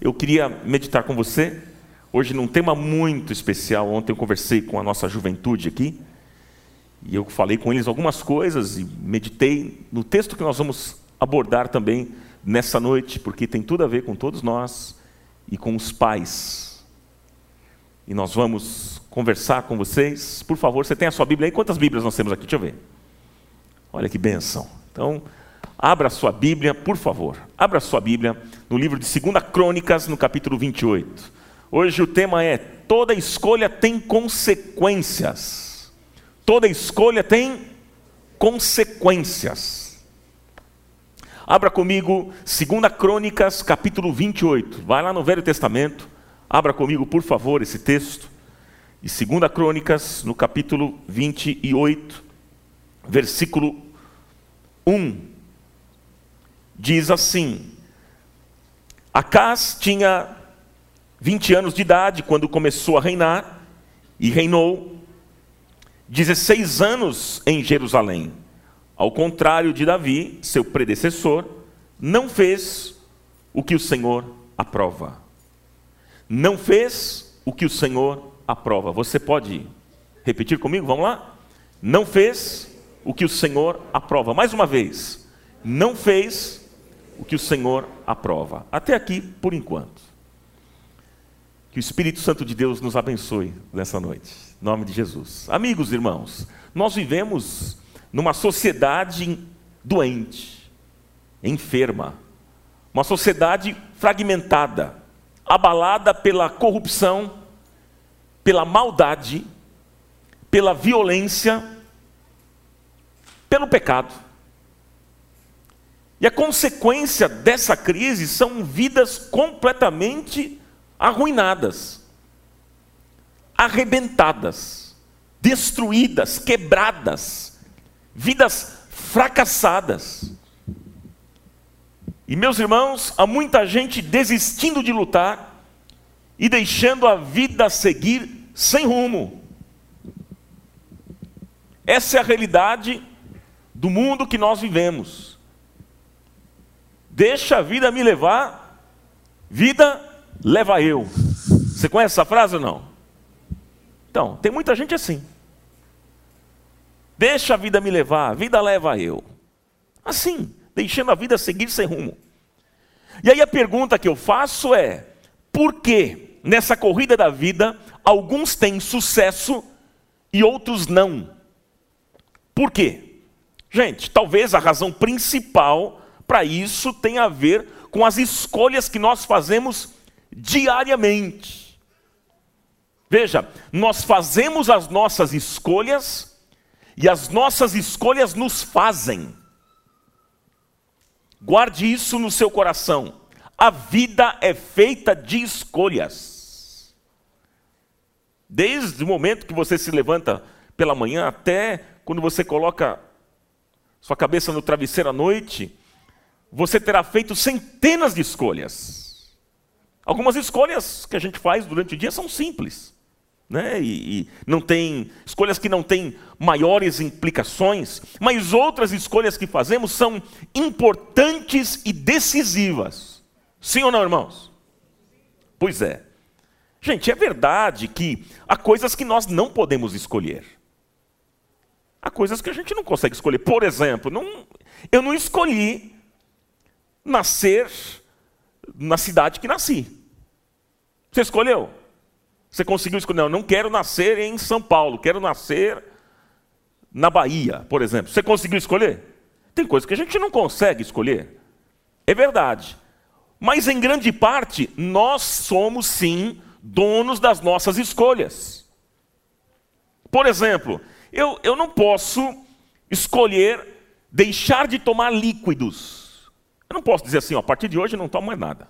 Eu queria meditar com você, hoje num tema muito especial. Ontem eu conversei com a nossa juventude aqui, e eu falei com eles algumas coisas e meditei no texto que nós vamos abordar também nessa noite, porque tem tudo a ver com todos nós e com os pais. E nós vamos conversar com vocês. Por favor, você tem a sua Bíblia aí? Quantas Bíblias nós temos aqui? Deixa eu ver. Olha que benção. Então, Abra sua Bíblia, por favor. Abra sua Bíblia no livro de 2 Crônicas, no capítulo 28. Hoje o tema é: toda escolha tem consequências. Toda escolha tem consequências. Abra comigo 2 Crônicas, capítulo 28. Vai lá no Velho Testamento. Abra comigo, por favor, esse texto. E 2 Crônicas, no capítulo 28, versículo 1 diz assim: Acás tinha 20 anos de idade quando começou a reinar, e reinou 16 anos em Jerusalém. Ao contrário de Davi, seu predecessor, não fez o que o Senhor aprova. Não fez o que o Senhor aprova. Você pode repetir comigo? Vamos lá? Não fez o que o Senhor aprova. Mais uma vez. Não fez o que o Senhor aprova. Até aqui, por enquanto. Que o Espírito Santo de Deus nos abençoe nessa noite. Em nome de Jesus. Amigos, irmãos, nós vivemos numa sociedade doente, enferma, uma sociedade fragmentada, abalada pela corrupção, pela maldade, pela violência, pelo pecado. E a consequência dessa crise são vidas completamente arruinadas, arrebentadas, destruídas, quebradas, vidas fracassadas. E meus irmãos, há muita gente desistindo de lutar e deixando a vida seguir sem rumo. Essa é a realidade do mundo que nós vivemos. Deixa a vida me levar, vida leva eu. Você conhece essa frase ou não? Então, tem muita gente assim. Deixa a vida me levar, vida leva eu. Assim, deixando a vida seguir sem rumo. E aí a pergunta que eu faço é: por que nessa corrida da vida alguns têm sucesso e outros não? Por quê? Gente, talvez a razão principal para isso tem a ver com as escolhas que nós fazemos diariamente. Veja, nós fazemos as nossas escolhas e as nossas escolhas nos fazem. Guarde isso no seu coração. A vida é feita de escolhas. Desde o momento que você se levanta pela manhã até quando você coloca sua cabeça no travesseiro à noite, você terá feito centenas de escolhas. Algumas escolhas que a gente faz durante o dia são simples, né? E, e, não tem escolhas que não têm maiores implicações, mas outras escolhas que fazemos são importantes e decisivas. Sim ou não, irmãos? Pois é. Gente, é verdade que há coisas que nós não podemos escolher. Há coisas que a gente não consegue escolher. Por exemplo, não, eu não escolhi nascer na cidade que nasci. Você escolheu? Você conseguiu escolher? Não, não quero nascer em São Paulo, quero nascer na Bahia, por exemplo. Você conseguiu escolher? Tem coisas que a gente não consegue escolher. É verdade. Mas em grande parte, nós somos sim donos das nossas escolhas. Por exemplo, eu, eu não posso escolher deixar de tomar líquidos. Eu não posso dizer assim, ó, a partir de hoje não tomo mais nada.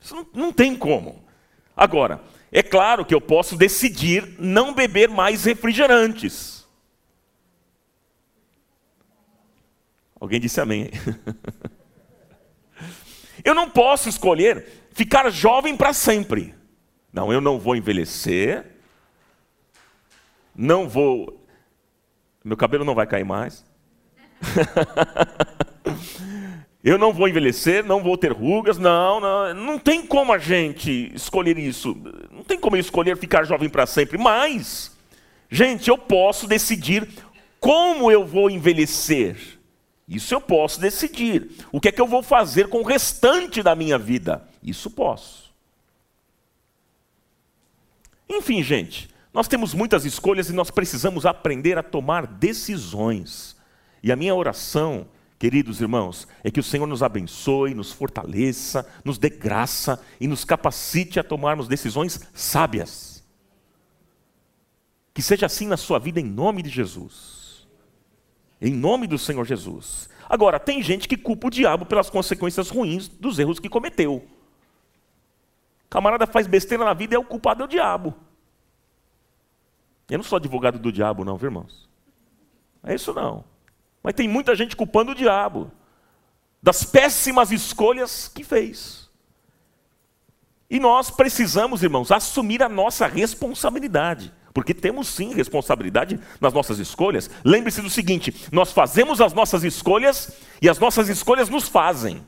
Isso não, não tem como. Agora, é claro que eu posso decidir não beber mais refrigerantes. Alguém disse amém. eu não posso escolher ficar jovem para sempre. Não, eu não vou envelhecer. Não vou. Meu cabelo não vai cair mais. Eu não vou envelhecer, não vou ter rugas, não, não, não tem como a gente escolher isso. Não tem como eu escolher ficar jovem para sempre, mas, gente, eu posso decidir como eu vou envelhecer. Isso eu posso decidir. O que é que eu vou fazer com o restante da minha vida? Isso posso. Enfim, gente, nós temos muitas escolhas e nós precisamos aprender a tomar decisões. E a minha oração Queridos irmãos, é que o Senhor nos abençoe, nos fortaleça, nos dê graça e nos capacite a tomarmos decisões sábias. Que seja assim na sua vida em nome de Jesus. Em nome do Senhor Jesus. Agora, tem gente que culpa o diabo pelas consequências ruins dos erros que cometeu. camarada faz besteira na vida e é o culpado é o diabo. Eu não sou advogado do diabo, não, viu, irmãos? É isso não. Mas tem muita gente culpando o diabo das péssimas escolhas que fez. E nós precisamos, irmãos, assumir a nossa responsabilidade. Porque temos sim responsabilidade nas nossas escolhas. Lembre-se do seguinte: nós fazemos as nossas escolhas e as nossas escolhas nos fazem.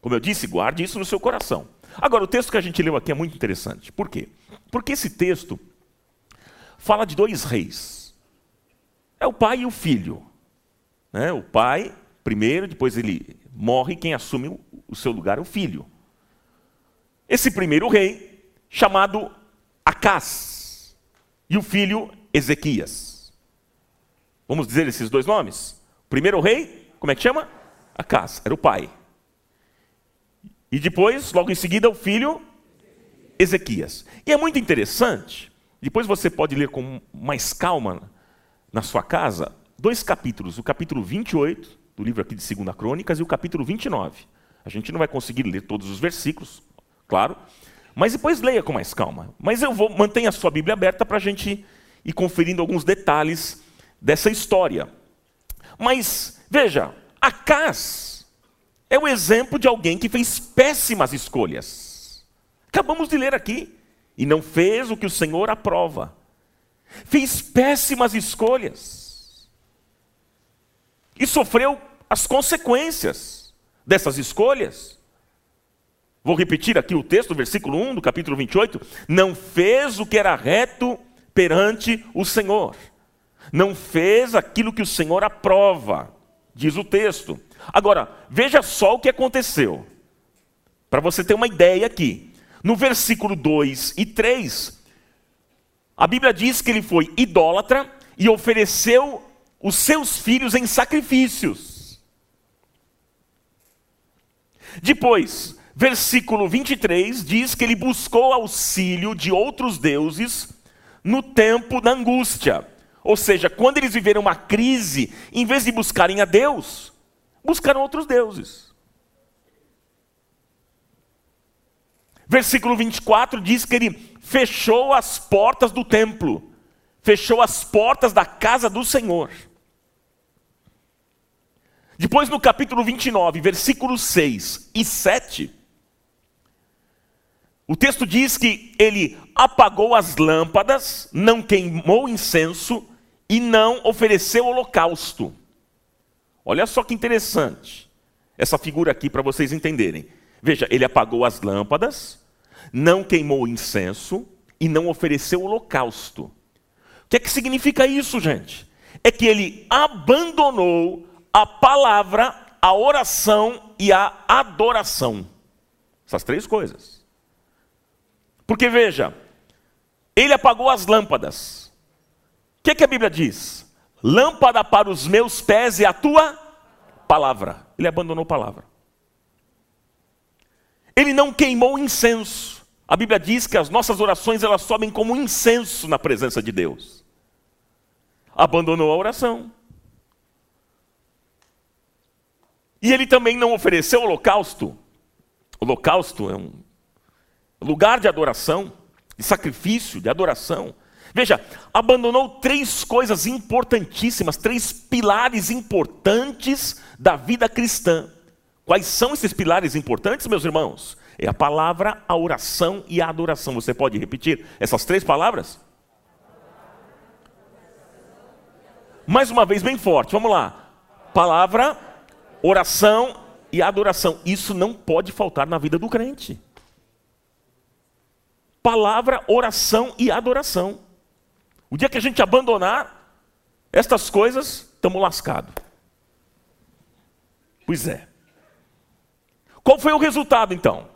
Como eu disse, guarde isso no seu coração. Agora, o texto que a gente leu aqui é muito interessante. Por quê? Porque esse texto fala de dois reis é o pai e o filho. Né? O pai, primeiro, depois ele morre, quem assume o seu lugar é o filho. Esse primeiro rei, chamado Acás, e o filho Ezequias. Vamos dizer esses dois nomes? O primeiro rei, como é que chama? Acás, era o pai. E depois, logo em seguida, o filho Ezequias. E é muito interessante, depois você pode ler com mais calma na sua casa dois capítulos, o capítulo 28 do livro aqui de 2 Crônicas e o capítulo 29. A gente não vai conseguir ler todos os versículos, claro, mas depois leia com mais calma. Mas eu vou mantenha a sua Bíblia aberta para a gente ir conferindo alguns detalhes dessa história. Mas veja, Acas é o exemplo de alguém que fez péssimas escolhas. Acabamos de ler aqui e não fez o que o Senhor aprova fez péssimas escolhas e sofreu as consequências dessas escolhas. Vou repetir aqui o texto, versículo 1 do capítulo 28. Não fez o que era reto perante o Senhor, não fez aquilo que o Senhor aprova, diz o texto. Agora, veja só o que aconteceu, para você ter uma ideia aqui. No versículo 2 e 3, a Bíblia diz que ele foi idólatra e ofereceu os seus filhos em sacrifícios. Depois, versículo 23 diz que ele buscou auxílio de outros deuses no tempo da angústia. Ou seja, quando eles viveram uma crise, em vez de buscarem a Deus, buscaram outros deuses. Versículo 24 diz que ele fechou as portas do templo, fechou as portas da casa do Senhor. Depois, no capítulo 29, versículos 6 e 7, o texto diz que ele apagou as lâmpadas, não queimou incenso e não ofereceu holocausto. Olha só que interessante essa figura aqui para vocês entenderem. Veja, ele apagou as lâmpadas, não queimou incenso e não ofereceu holocausto. O que é que significa isso, gente? É que ele abandonou a palavra, a oração e a adoração. Essas três coisas. Porque veja, ele apagou as lâmpadas. O que, que a Bíblia diz? Lâmpada para os meus pés e a tua palavra. Ele abandonou a palavra. Ele não queimou incenso. A Bíblia diz que as nossas orações elas sobem como incenso na presença de Deus. Abandonou a oração. E ele também não ofereceu holocausto. Holocausto é um lugar de adoração, de sacrifício, de adoração. Veja, abandonou três coisas importantíssimas, três pilares importantes da vida cristã. Quais são esses pilares importantes, meus irmãos? É a palavra, a oração e a adoração. Você pode repetir essas três palavras? Mais uma vez, bem forte, vamos lá. Palavra, oração e adoração. Isso não pode faltar na vida do crente. Palavra, oração e adoração. O dia que a gente abandonar estas coisas, estamos lascados. Pois é. Qual foi o resultado então?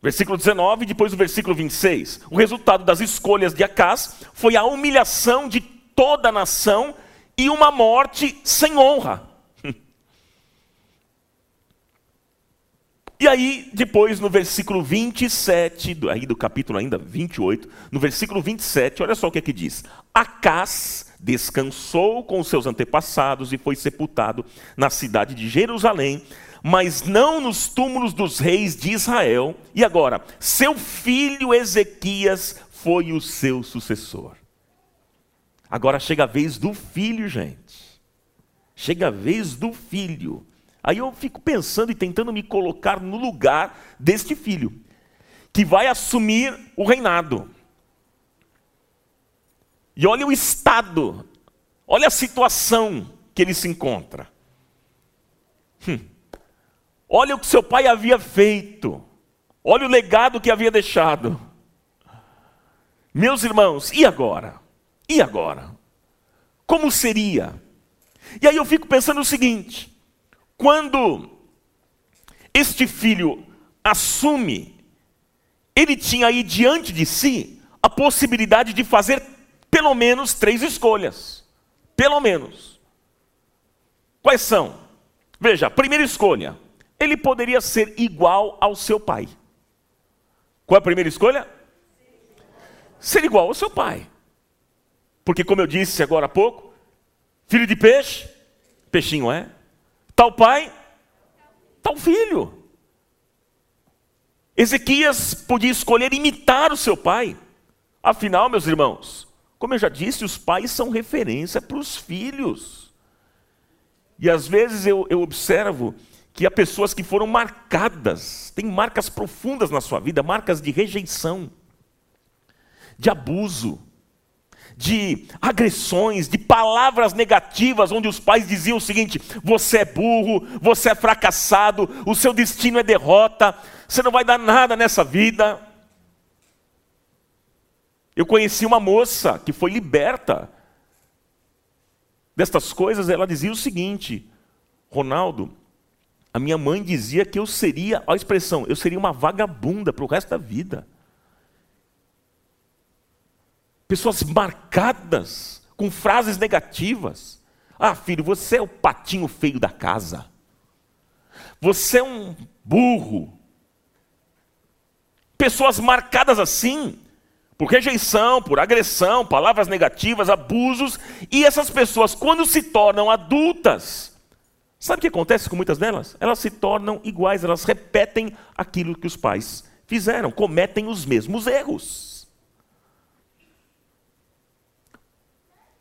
Versículo 19, depois o versículo 26. O resultado das escolhas de Acás foi a humilhação de toda a nação e uma morte sem honra. E aí, depois, no versículo 27, aí do capítulo ainda 28, no versículo 27, olha só o que é que diz. Acás descansou com seus antepassados e foi sepultado na cidade de Jerusalém, mas não nos túmulos dos reis de Israel. E agora, seu filho Ezequias foi o seu sucessor. Agora chega a vez do filho, gente. Chega a vez do filho. Aí eu fico pensando e tentando me colocar no lugar deste filho, que vai assumir o reinado. E olha o estado, olha a situação que ele se encontra. Hum. Olha o que seu pai havia feito, olha o legado que havia deixado. Meus irmãos, e agora? E agora? Como seria? E aí eu fico pensando o seguinte: quando este filho assume, ele tinha aí diante de si a possibilidade de fazer pelo menos três escolhas. Pelo menos. Quais são? Veja, primeira escolha, ele poderia ser igual ao seu pai. Qual é a primeira escolha? Ser igual ao seu pai. Porque, como eu disse agora há pouco, filho de peixe, peixinho é, Tal pai, tal filho. Ezequias podia escolher imitar o seu pai. Afinal, meus irmãos, como eu já disse, os pais são referência para os filhos. E às vezes eu, eu observo que há pessoas que foram marcadas, têm marcas profundas na sua vida, marcas de rejeição, de abuso, de agressões, de palavras negativas, onde os pais diziam o seguinte: você é burro, você é fracassado, o seu destino é derrota, você não vai dar nada nessa vida. Eu conheci uma moça que foi liberta destas coisas, ela dizia o seguinte: Ronaldo, a minha mãe dizia que eu seria, a expressão, eu seria uma vagabunda para o resto da vida pessoas marcadas com frases negativas. Ah, filho, você é o patinho feio da casa. Você é um burro. Pessoas marcadas assim, por rejeição, por agressão, palavras negativas, abusos, e essas pessoas, quando se tornam adultas, sabe o que acontece com muitas delas? Elas se tornam iguais, elas repetem aquilo que os pais fizeram, cometem os mesmos erros.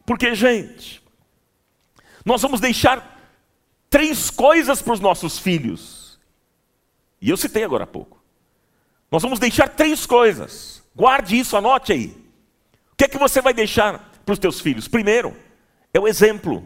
Porque, gente, nós vamos deixar três coisas para os nossos filhos. E eu citei agora há pouco. Nós vamos deixar três coisas. Guarde isso, anote aí. O que é que você vai deixar para os teus filhos? Primeiro, é o exemplo.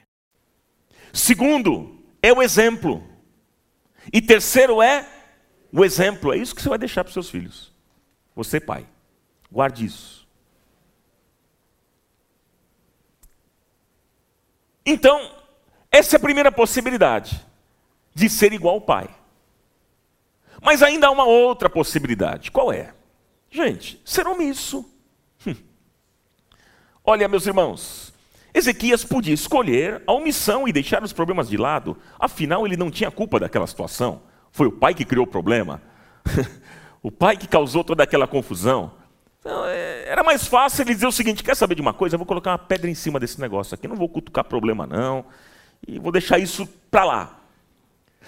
Segundo, é o exemplo. E terceiro é o exemplo. É isso que você vai deixar para os seus filhos. Você, pai. Guarde isso. Então, essa é a primeira possibilidade de ser igual ao pai. Mas ainda há uma outra possibilidade. Qual é? Gente, ser omisso. Hum. Olha, meus irmãos, Ezequias podia escolher a omissão e deixar os problemas de lado, afinal ele não tinha culpa daquela situação. Foi o pai que criou o problema, o pai que causou toda aquela confusão. Então, é, era mais fácil ele dizer o seguinte: quer saber de uma coisa? Eu vou colocar uma pedra em cima desse negócio aqui, não vou cutucar problema, não, e vou deixar isso para lá.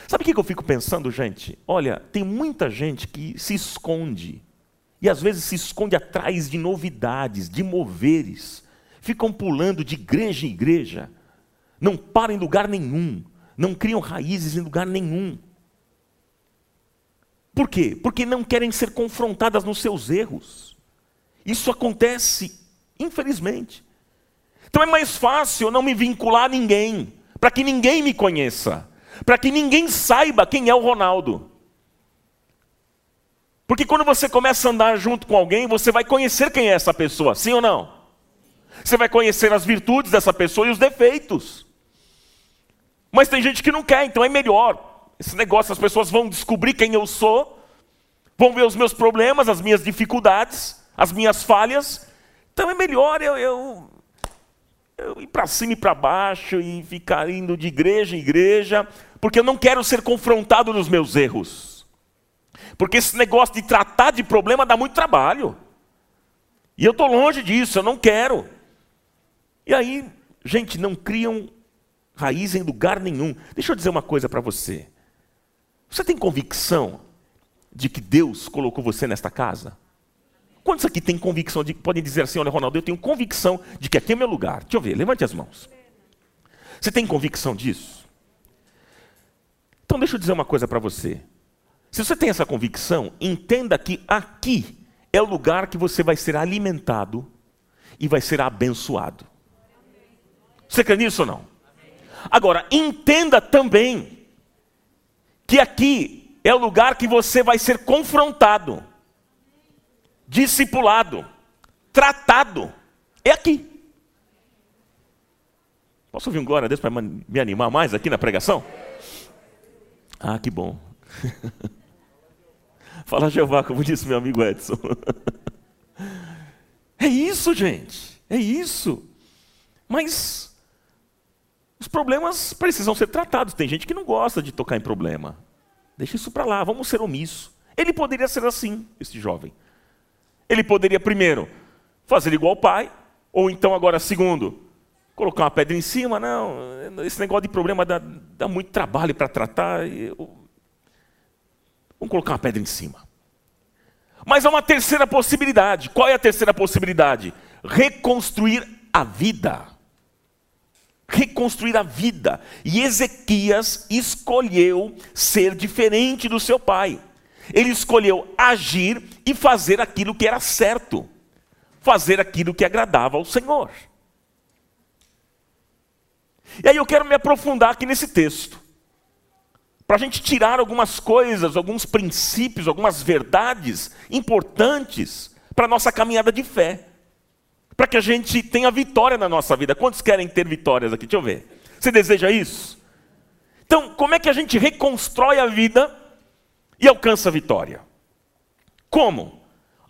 Sabe o que eu fico pensando, gente? Olha, tem muita gente que se esconde, e às vezes se esconde atrás de novidades, de moveres ficam pulando de igreja em igreja, não param em lugar nenhum, não criam raízes em lugar nenhum. Por quê? Porque não querem ser confrontadas nos seus erros. Isso acontece, infelizmente. Então é mais fácil eu não me vincular a ninguém, para que ninguém me conheça, para que ninguém saiba quem é o Ronaldo. Porque quando você começa a andar junto com alguém, você vai conhecer quem é essa pessoa, sim ou não? Você vai conhecer as virtudes dessa pessoa e os defeitos. Mas tem gente que não quer, então é melhor. Esse negócio, as pessoas vão descobrir quem eu sou, vão ver os meus problemas, as minhas dificuldades, as minhas falhas. Então é melhor eu, eu, eu ir para cima e para baixo e ficar indo de igreja em igreja, porque eu não quero ser confrontado nos meus erros. Porque esse negócio de tratar de problema dá muito trabalho. E eu estou longe disso, eu não quero. E aí, gente, não criam raiz em lugar nenhum. Deixa eu dizer uma coisa para você. Você tem convicção de que Deus colocou você nesta casa? Quantos aqui têm convicção de podem dizer assim, olha, Ronaldo, eu tenho convicção de que aqui é meu lugar. Deixa eu ver, levante as mãos. Você tem convicção disso? Então deixa eu dizer uma coisa para você. Se você tem essa convicção, entenda que aqui é o lugar que você vai ser alimentado e vai ser abençoado. Você crê nisso ou não? Agora, entenda também que aqui é o lugar que você vai ser confrontado, discipulado, tratado. É aqui. Posso ouvir um glória a Deus para me animar mais aqui na pregação? Ah, que bom. Fala Jeová, como disse meu amigo Edson. é isso, gente. É isso. Mas os problemas precisam ser tratados. Tem gente que não gosta de tocar em problema. Deixa isso para lá, vamos ser omisso. Ele poderia ser assim, esse jovem. Ele poderia, primeiro, fazer igual o pai, ou então, agora, segundo, colocar uma pedra em cima. Não, esse negócio de problema dá, dá muito trabalho para tratar. Eu... Vamos colocar uma pedra em cima. Mas há uma terceira possibilidade. Qual é a terceira possibilidade? Reconstruir a vida reconstruir a vida. E Ezequias escolheu ser diferente do seu pai. Ele escolheu agir e fazer aquilo que era certo, fazer aquilo que agradava ao Senhor. E aí eu quero me aprofundar aqui nesse texto, para a gente tirar algumas coisas, alguns princípios, algumas verdades importantes para a nossa caminhada de fé para que a gente tenha vitória na nossa vida. Quantos querem ter vitórias aqui? Deixa eu ver. Você deseja isso? Então, como é que a gente reconstrói a vida e alcança a vitória? Como?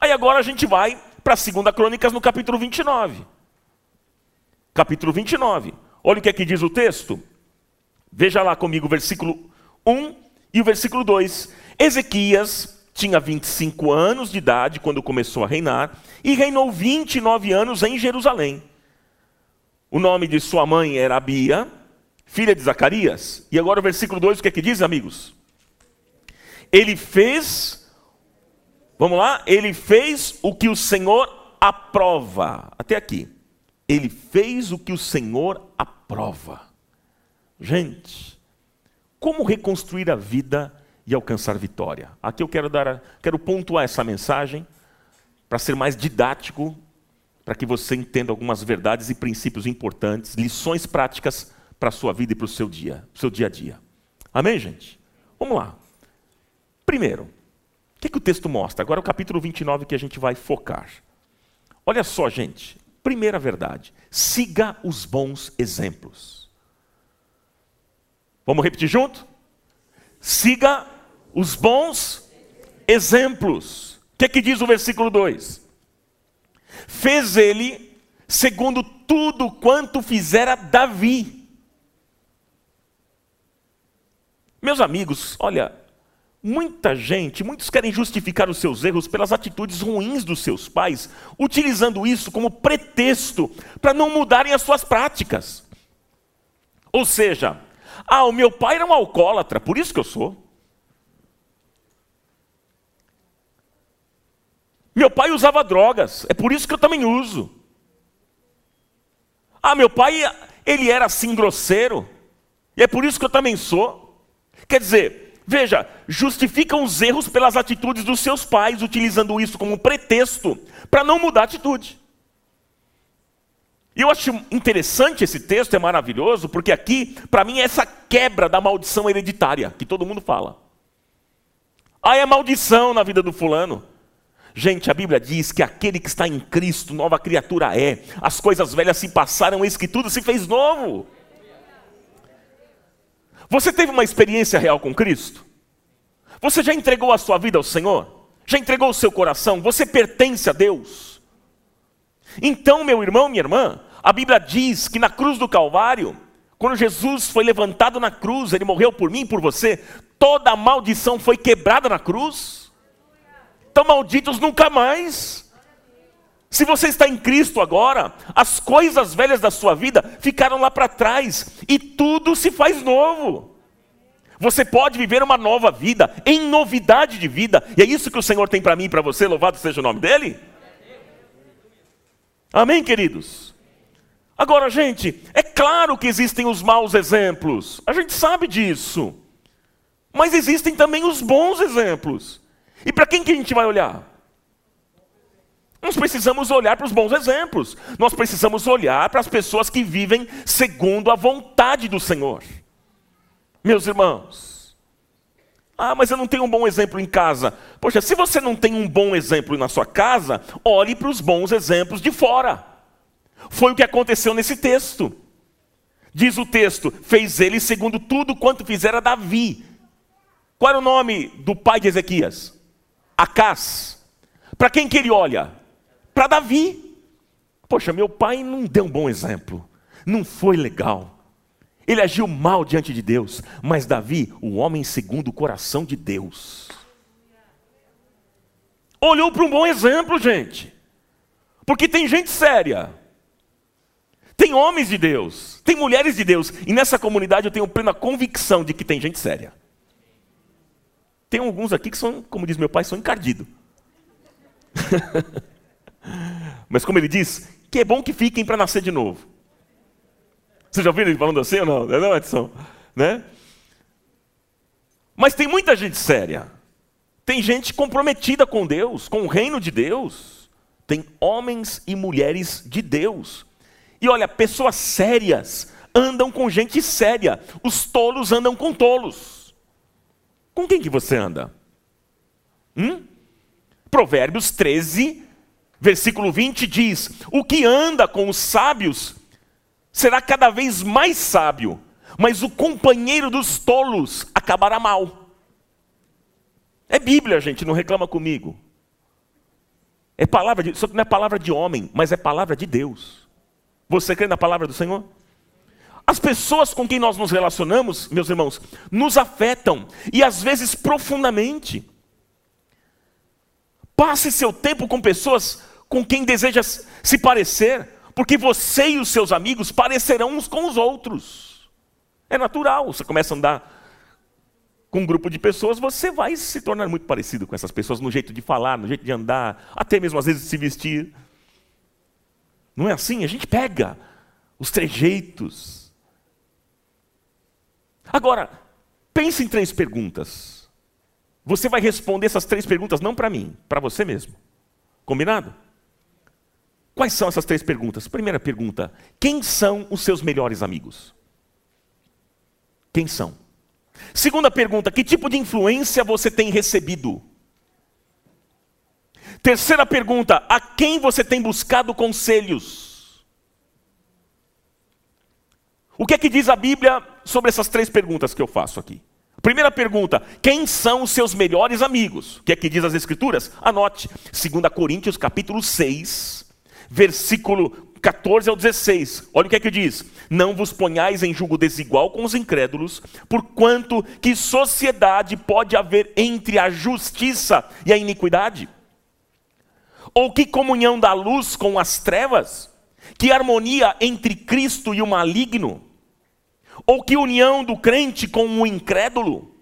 Aí agora a gente vai para a segunda Crônicas no capítulo 29. Capítulo 29. Olha o que aqui diz o texto. Veja lá comigo, versículo 1 E o versículo 2: Ezequias tinha 25 anos de idade quando começou a reinar e reinou 29 anos em Jerusalém. O nome de sua mãe era Abia, filha de Zacarias. E agora o versículo 2, o que é que diz, amigos? Ele fez, vamos lá, ele fez o que o Senhor aprova. Até aqui. Ele fez o que o Senhor aprova. Gente, como reconstruir a vida e alcançar vitória? Aqui eu quero dar, quero pontuar essa mensagem para ser mais didático, para que você entenda algumas verdades e princípios importantes, lições práticas para a sua vida e para o seu dia, seu dia a dia. Amém, gente? Vamos lá. Primeiro, o que, que o texto mostra? Agora é o capítulo 29 que a gente vai focar. Olha só, gente. Primeira verdade: siga os bons exemplos. Vamos repetir junto? Siga os bons exemplos. O que, que diz o versículo 2? Fez ele segundo tudo quanto fizera Davi. Meus amigos, olha, muita gente, muitos querem justificar os seus erros pelas atitudes ruins dos seus pais, utilizando isso como pretexto para não mudarem as suas práticas. Ou seja, ah, o meu pai era um alcoólatra, por isso que eu sou. Meu pai usava drogas, é por isso que eu também uso. Ah, meu pai, ele era assim grosseiro, e é por isso que eu também sou. Quer dizer, veja, justificam os erros pelas atitudes dos seus pais, utilizando isso como pretexto para não mudar a atitude. E eu acho interessante esse texto, é maravilhoso, porque aqui, para mim, é essa quebra da maldição hereditária, que todo mundo fala. Ah, é maldição na vida do fulano. Gente, a Bíblia diz que aquele que está em Cristo, nova criatura é. As coisas velhas se passaram, eis que tudo se fez novo. Você teve uma experiência real com Cristo? Você já entregou a sua vida ao Senhor? Já entregou o seu coração? Você pertence a Deus? Então, meu irmão, minha irmã, a Bíblia diz que na cruz do Calvário, quando Jesus foi levantado na cruz, ele morreu por mim e por você, toda a maldição foi quebrada na cruz. Então, malditos nunca mais. Se você está em Cristo agora, as coisas velhas da sua vida ficaram lá para trás e tudo se faz novo. Você pode viver uma nova vida, em novidade de vida, e é isso que o Senhor tem para mim e para você, louvado seja o nome dEle. Amém, queridos? Agora, gente, é claro que existem os maus exemplos, a gente sabe disso, mas existem também os bons exemplos, e para quem que a gente vai olhar? Nós precisamos olhar para os bons exemplos. Nós precisamos olhar para as pessoas que vivem segundo a vontade do Senhor. Meus irmãos. Ah, mas eu não tenho um bom exemplo em casa. Poxa, se você não tem um bom exemplo na sua casa, olhe para os bons exemplos de fora. Foi o que aconteceu nesse texto. Diz o texto: fez ele segundo tudo quanto fizera Davi. Qual era o nome do pai de Ezequias? Acás. Para quem que ele olha? para Davi. Poxa, meu pai não deu um bom exemplo, não foi legal. Ele agiu mal diante de Deus, mas Davi, o homem segundo o coração de Deus, olhou para um bom exemplo, gente. Porque tem gente séria, tem homens de Deus, tem mulheres de Deus, e nessa comunidade eu tenho plena convicção de que tem gente séria. Tem alguns aqui que são, como diz meu pai, são encardidos. Mas como ele diz, que é bom que fiquem para nascer de novo. Você já ouviu ele falando assim ou não? Não, Edson? Né? Mas tem muita gente séria. Tem gente comprometida com Deus, com o reino de Deus. Tem homens e mulheres de Deus. E olha, pessoas sérias andam com gente séria. Os tolos andam com tolos. Com quem que você anda? Hum? Provérbios 13, Versículo 20 diz: O que anda com os sábios será cada vez mais sábio, mas o companheiro dos tolos acabará mal. É Bíblia, gente, não reclama comigo. É palavra de, isso não é palavra de homem, mas é palavra de Deus. Você crê na palavra do Senhor? As pessoas com quem nós nos relacionamos, meus irmãos, nos afetam e às vezes profundamente. Passe seu tempo com pessoas com quem deseja se parecer, porque você e os seus amigos parecerão uns com os outros. É natural, você começa a andar com um grupo de pessoas, você vai se tornar muito parecido com essas pessoas no jeito de falar, no jeito de andar, até mesmo às vezes de se vestir. Não é assim? A gente pega os trejeitos. Agora, pense em três perguntas. Você vai responder essas três perguntas não para mim, para você mesmo. Combinado? Quais são essas três perguntas? Primeira pergunta: quem são os seus melhores amigos? Quem são? Segunda pergunta: que tipo de influência você tem recebido? Terceira pergunta: a quem você tem buscado conselhos? O que é que diz a Bíblia sobre essas três perguntas que eu faço aqui? Primeira pergunta: quem são os seus melhores amigos? O que é que diz as Escrituras? Anote, 2 Coríntios capítulo 6, versículo 14 ao 16. Olha o que é que diz: Não vos ponhais em julgo desigual com os incrédulos, porquanto que sociedade pode haver entre a justiça e a iniquidade? Ou que comunhão da luz com as trevas? Que harmonia entre Cristo e o maligno? Ou que união do crente com o incrédulo?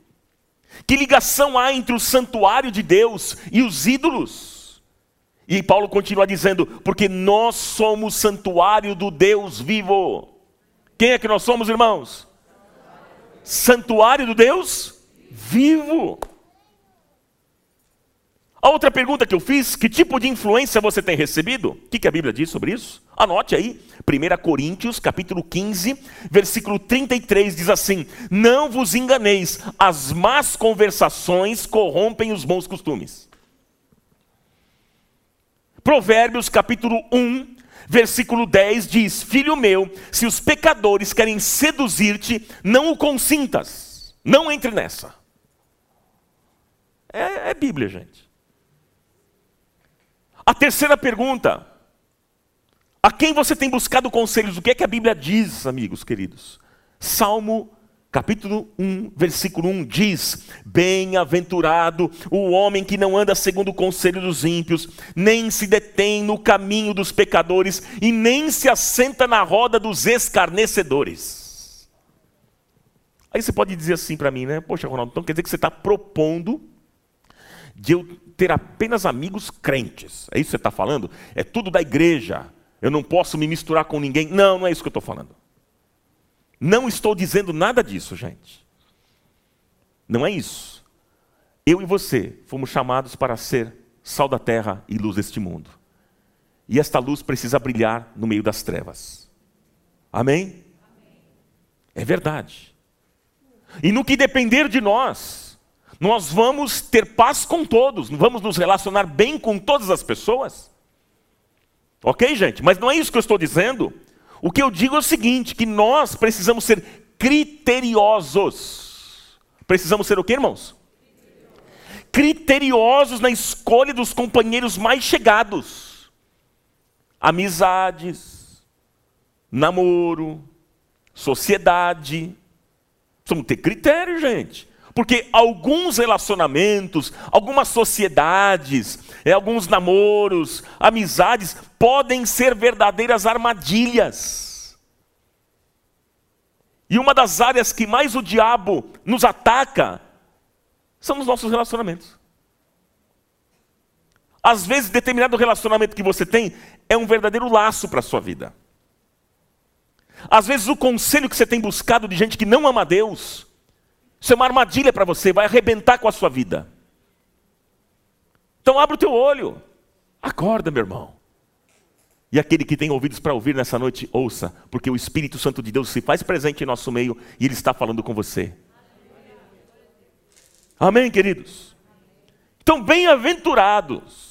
Que ligação há entre o santuário de Deus e os ídolos? E Paulo continua dizendo: porque nós somos santuário do Deus vivo. Quem é que nós somos, irmãos? Santuário do Deus vivo. A outra pergunta que eu fiz, que tipo de influência você tem recebido? O que, que a Bíblia diz sobre isso? Anote aí, 1 Coríntios, capítulo 15, versículo 33, diz assim: Não vos enganeis, as más conversações corrompem os bons costumes. Provérbios capítulo 1, versículo 10 diz: Filho meu, se os pecadores querem seduzir-te, não o consintas, não entre nessa. É, é Bíblia, gente. A terceira pergunta: a quem você tem buscado conselhos? O que é que a Bíblia diz, amigos queridos? Salmo capítulo 1, versículo 1 diz: Bem-aventurado o homem que não anda segundo o conselho dos ímpios, nem se detém no caminho dos pecadores, e nem se assenta na roda dos escarnecedores. Aí você pode dizer assim para mim, né? Poxa, Ronaldo, então quer dizer que você está propondo de eu ter apenas amigos crentes. É isso que você está falando? É tudo da igreja. Eu não posso me misturar com ninguém. Não, não é isso que eu estou falando. Não estou dizendo nada disso, gente. Não é isso. Eu e você fomos chamados para ser sal da terra e luz deste mundo. E esta luz precisa brilhar no meio das trevas. Amém? É verdade. E no que depender de nós, nós vamos ter paz com todos, vamos nos relacionar bem com todas as pessoas. Ok, gente? Mas não é isso que eu estou dizendo. O que eu digo é o seguinte: que nós precisamos ser criteriosos. Precisamos ser o que, irmãos? Criteriosos na escolha dos companheiros mais chegados. Amizades, namoro, sociedade. Precisamos ter critério, gente. Porque alguns relacionamentos, algumas sociedades, é, alguns namoros, amizades, podem ser verdadeiras armadilhas. E uma das áreas que mais o diabo nos ataca são os nossos relacionamentos. Às vezes, determinado relacionamento que você tem é um verdadeiro laço para a sua vida. Às vezes, o conselho que você tem buscado de gente que não ama Deus isso é uma armadilha para você, vai arrebentar com a sua vida. Então abre o teu olho. Acorda, meu irmão. E aquele que tem ouvidos para ouvir nessa noite, ouça, porque o Espírito Santo de Deus se faz presente em nosso meio e ele está falando com você. Amém, queridos? Então, bem-aventurados.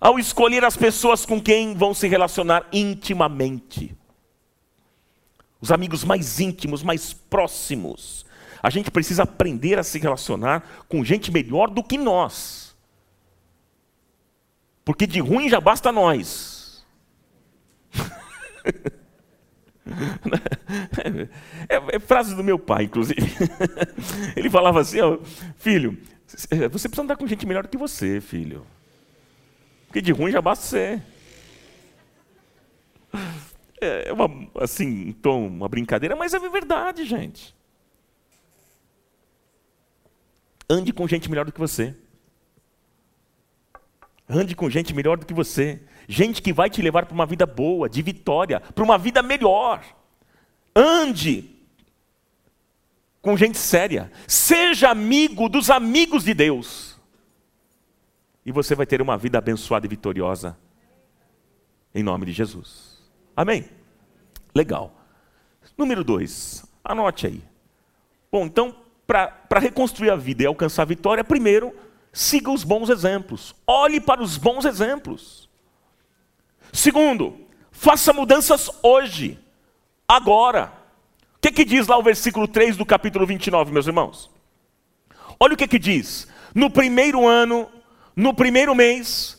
ao escolher as pessoas com quem vão se relacionar intimamente. Os amigos mais íntimos, mais próximos. A gente precisa aprender a se relacionar com gente melhor do que nós. Porque de ruim já basta nós. É, é frase do meu pai, inclusive. Ele falava assim: ó, filho, você precisa andar com gente melhor do que você, filho. Porque de ruim já basta ser. É uma, assim, tom, uma brincadeira, mas é verdade, gente. Ande com gente melhor do que você. Ande com gente melhor do que você. Gente que vai te levar para uma vida boa, de vitória, para uma vida melhor. Ande com gente séria. Seja amigo dos amigos de Deus. E você vai ter uma vida abençoada e vitoriosa. Em nome de Jesus. Amém? Legal. Número dois, anote aí. Bom, então, para reconstruir a vida e alcançar a vitória, primeiro, siga os bons exemplos. Olhe para os bons exemplos. Segundo, faça mudanças hoje, agora. O que, que diz lá o versículo 3 do capítulo 29, meus irmãos? Olha o que, que diz. No primeiro ano, no primeiro mês,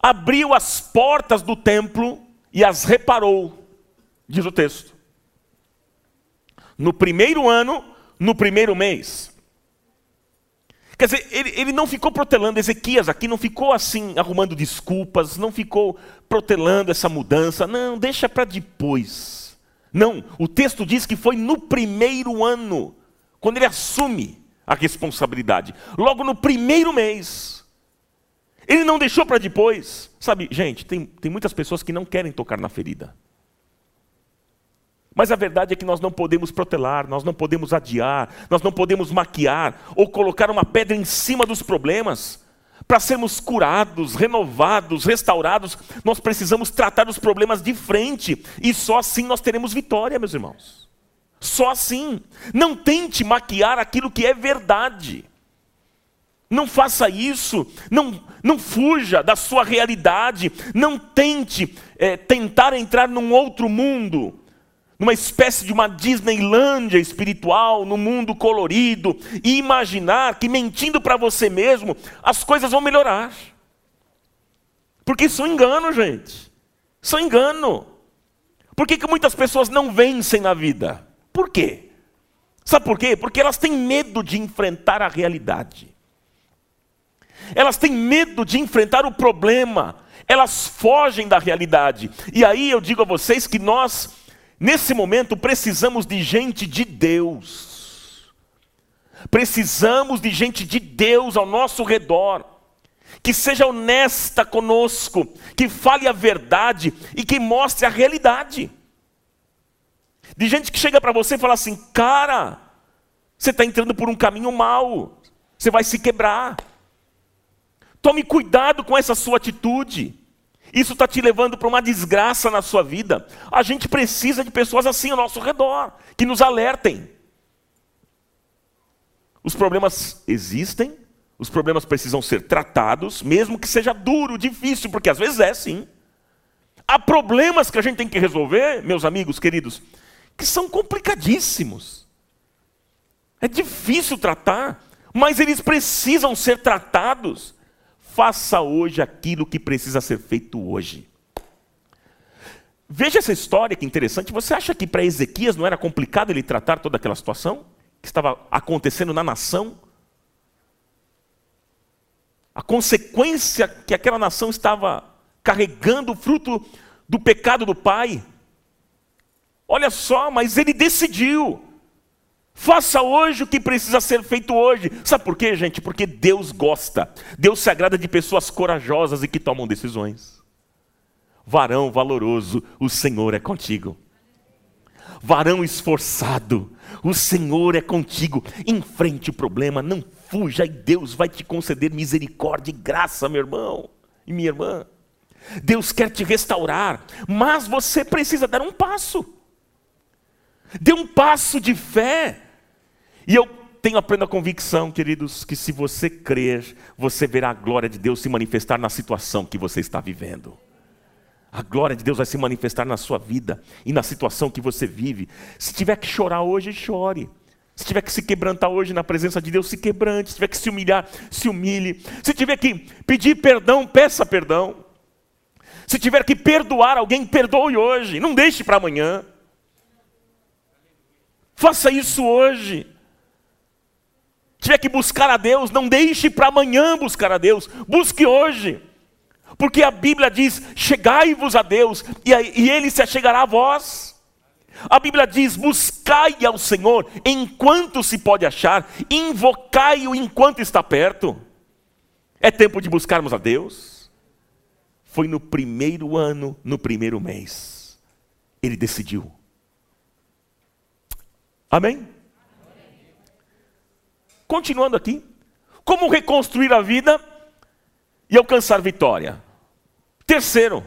abriu as portas do templo e as reparou, diz o texto. No primeiro ano, no primeiro mês. Quer dizer, ele, ele não ficou protelando, Ezequias aqui não ficou assim, arrumando desculpas, não ficou protelando essa mudança, não, deixa para depois. Não, o texto diz que foi no primeiro ano, quando ele assume a responsabilidade, logo no primeiro mês. Ele não deixou para depois. Sabe, gente, tem, tem muitas pessoas que não querem tocar na ferida. Mas a verdade é que nós não podemos protelar, nós não podemos adiar, nós não podemos maquiar ou colocar uma pedra em cima dos problemas. Para sermos curados, renovados, restaurados, nós precisamos tratar os problemas de frente e só assim nós teremos vitória, meus irmãos. Só assim. Não tente maquiar aquilo que é verdade. Não faça isso, não, não fuja da sua realidade, não tente é, tentar entrar num outro mundo, numa espécie de uma Disneylândia espiritual, num mundo colorido, e imaginar que mentindo para você mesmo as coisas vão melhorar. Porque isso é um engano, gente. Isso é um engano. Por que, que muitas pessoas não vencem na vida? Por quê? Sabe por quê? Porque elas têm medo de enfrentar a realidade elas têm medo de enfrentar o problema, elas fogem da realidade. E aí eu digo a vocês que nós, nesse momento, precisamos de gente de Deus. Precisamos de gente de Deus ao nosso redor, que seja honesta conosco, que fale a verdade e que mostre a realidade. De gente que chega para você e fala assim: cara, você está entrando por um caminho mau, Você vai se quebrar. Tome cuidado com essa sua atitude. Isso está te levando para uma desgraça na sua vida. A gente precisa de pessoas assim ao nosso redor, que nos alertem. Os problemas existem, os problemas precisam ser tratados, mesmo que seja duro, difícil, porque às vezes é sim. Há problemas que a gente tem que resolver, meus amigos queridos, que são complicadíssimos. É difícil tratar, mas eles precisam ser tratados. Faça hoje aquilo que precisa ser feito hoje. Veja essa história que interessante. Você acha que para Ezequias não era complicado ele tratar toda aquela situação que estava acontecendo na nação? A consequência que aquela nação estava carregando, fruto do pecado do pai. Olha só, mas ele decidiu. Faça hoje o que precisa ser feito hoje. Sabe por quê, gente? Porque Deus gosta. Deus se agrada de pessoas corajosas e que tomam decisões. Varão valoroso, o Senhor é contigo. Varão esforçado, o Senhor é contigo. Enfrente o problema, não fuja e Deus vai te conceder misericórdia e graça, meu irmão e minha irmã. Deus quer te restaurar, mas você precisa dar um passo. Dê um passo de fé. E eu tenho a plena convicção, queridos, que se você crer, você verá a glória de Deus se manifestar na situação que você está vivendo. A glória de Deus vai se manifestar na sua vida e na situação que você vive. Se tiver que chorar hoje, chore. Se tiver que se quebrantar hoje na presença de Deus, se quebrante. Se tiver que se humilhar, se humilhe. Se tiver que pedir perdão, peça perdão. Se tiver que perdoar alguém, perdoe hoje. Não deixe para amanhã. Faça isso hoje tiver que buscar a Deus, não deixe para amanhã buscar a Deus, busque hoje. Porque a Bíblia diz: chegai-vos a Deus, e, Ele se achegará a vós. A Bíblia diz: buscai ao Senhor enquanto se pode achar, invocai-o enquanto está perto. É tempo de buscarmos a Deus. Foi no primeiro ano, no primeiro mês, ele decidiu. Amém? Continuando aqui, como reconstruir a vida e alcançar vitória? Terceiro,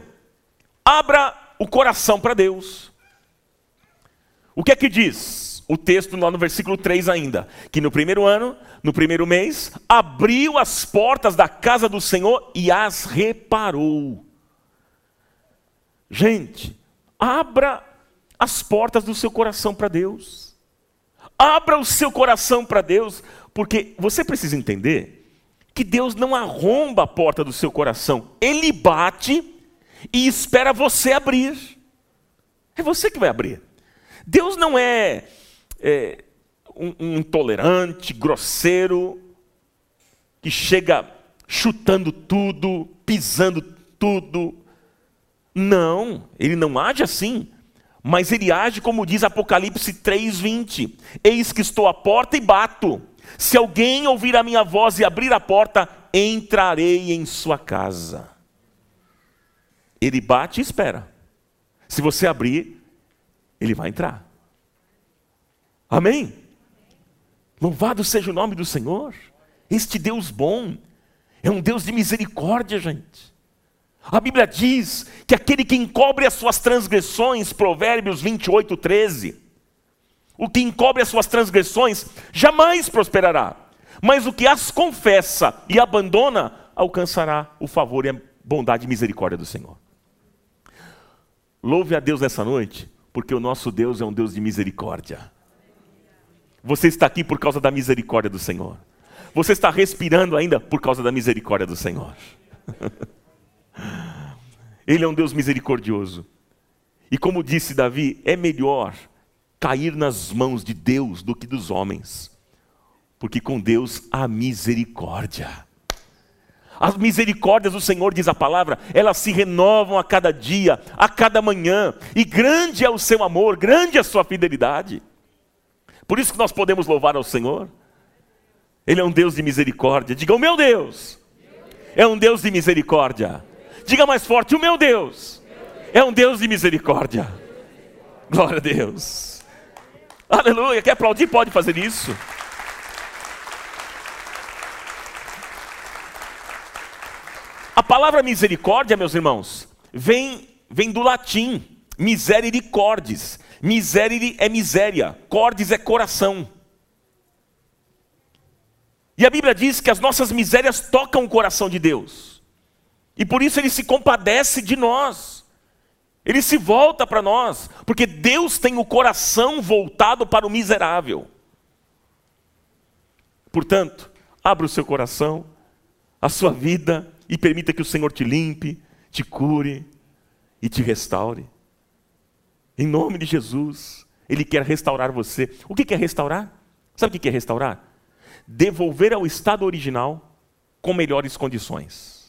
abra o coração para Deus. O que é que diz o texto lá no versículo 3 ainda? Que no primeiro ano, no primeiro mês, abriu as portas da casa do Senhor e as reparou. Gente, abra as portas do seu coração para Deus. Abra o seu coração para Deus. Porque você precisa entender que Deus não arromba a porta do seu coração, Ele bate e espera você abrir. É você que vai abrir. Deus não é, é um, um intolerante, grosseiro, que chega chutando tudo, pisando tudo. Não, ele não age assim. Mas ele age como diz Apocalipse 3:20. Eis que estou à porta e bato. Se alguém ouvir a minha voz e abrir a porta, entrarei em sua casa. Ele bate e espera. Se você abrir, ele vai entrar. Amém? Louvado seja o nome do Senhor. Este Deus bom é um Deus de misericórdia, gente. A Bíblia diz que aquele que encobre as suas transgressões, Provérbios 28, 13, o que encobre as suas transgressões jamais prosperará, mas o que as confessa e abandona alcançará o favor e a bondade e misericórdia do Senhor. Louve a Deus nessa noite, porque o nosso Deus é um Deus de misericórdia. Você está aqui por causa da misericórdia do Senhor. Você está respirando ainda por causa da misericórdia do Senhor. Ele é um Deus misericordioso. E como disse Davi, é melhor cair nas mãos de Deus do que dos homens, porque com Deus há misericórdia. As misericórdias do Senhor, diz a palavra, elas se renovam a cada dia, a cada manhã, e grande é o seu amor, grande é a sua fidelidade. Por isso que nós podemos louvar ao Senhor. Ele é um Deus de misericórdia. Diga, o meu Deus é um Deus de misericórdia. Diga mais forte, o meu Deus é um Deus de misericórdia. Glória a Deus. Aleluia. Quer aplaudir? Pode fazer isso. A palavra misericórdia, meus irmãos, vem, vem do latim. Misericordes. Miserere é miséria. Cordes é coração. E a Bíblia diz que as nossas misérias tocam o coração de Deus. E por isso ele se compadece de nós. Ele se volta para nós, porque Deus tem o coração voltado para o miserável. Portanto, abra o seu coração, a sua vida e permita que o Senhor te limpe, te cure e te restaure. Em nome de Jesus, Ele quer restaurar você. O que é restaurar? Sabe o que é restaurar? Devolver ao estado original com melhores condições.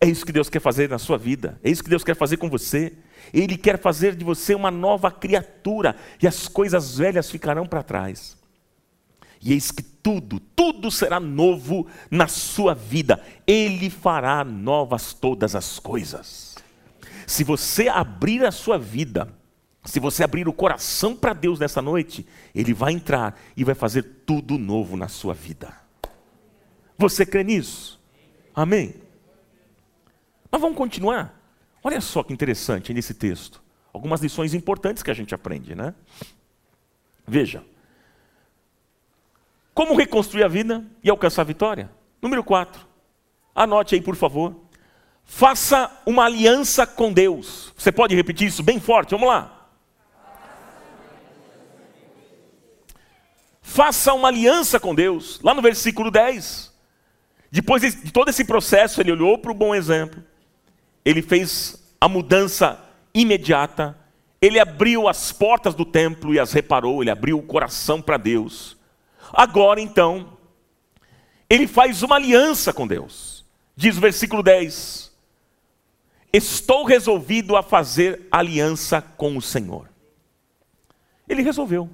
É isso que Deus quer fazer na sua vida, é isso que Deus quer fazer com você. Ele quer fazer de você uma nova criatura e as coisas velhas ficarão para trás. E eis que tudo, tudo será novo na sua vida. Ele fará novas todas as coisas. Se você abrir a sua vida, se você abrir o coração para Deus nessa noite, Ele vai entrar e vai fazer tudo novo na sua vida. Você crê nisso? Amém? Mas vamos continuar. Olha só que interessante nesse texto. Algumas lições importantes que a gente aprende, né? Veja. Como reconstruir a vida e alcançar a vitória? Número 4. Anote aí, por favor. Faça uma aliança com Deus. Você pode repetir isso bem forte? Vamos lá. Faça uma aliança com Deus. Lá no versículo 10. Depois de todo esse processo, ele olhou para o bom exemplo. Ele fez a mudança imediata. Ele abriu as portas do templo e as reparou. Ele abriu o coração para Deus. Agora então, ele faz uma aliança com Deus. Diz o versículo 10: Estou resolvido a fazer aliança com o Senhor. Ele resolveu.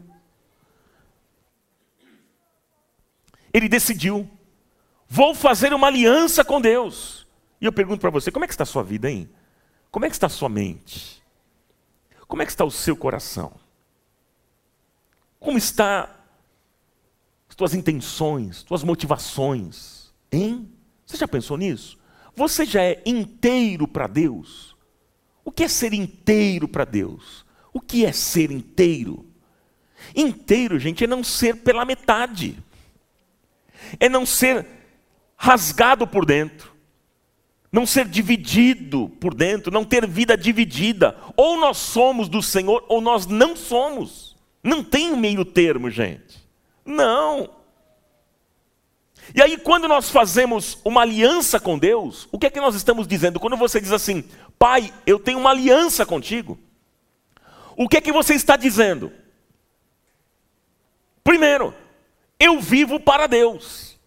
Ele decidiu. Vou fazer uma aliança com Deus. E eu pergunto para você: como é que está a sua vida, hein? Como é que está a sua mente? Como é que está o seu coração? Como está as tuas intenções, tuas motivações. Hein? Você já pensou nisso? Você já é inteiro para Deus? O que é ser inteiro para Deus? O que é ser inteiro? Inteiro, gente, é não ser pela metade. É não ser rasgado por dentro. Não ser dividido por dentro, não ter vida dividida. Ou nós somos do Senhor ou nós não somos. Não tem meio termo, gente. Não. E aí, quando nós fazemos uma aliança com Deus, o que é que nós estamos dizendo? Quando você diz assim, Pai, eu tenho uma aliança contigo, o que é que você está dizendo? Primeiro, eu vivo para Deus.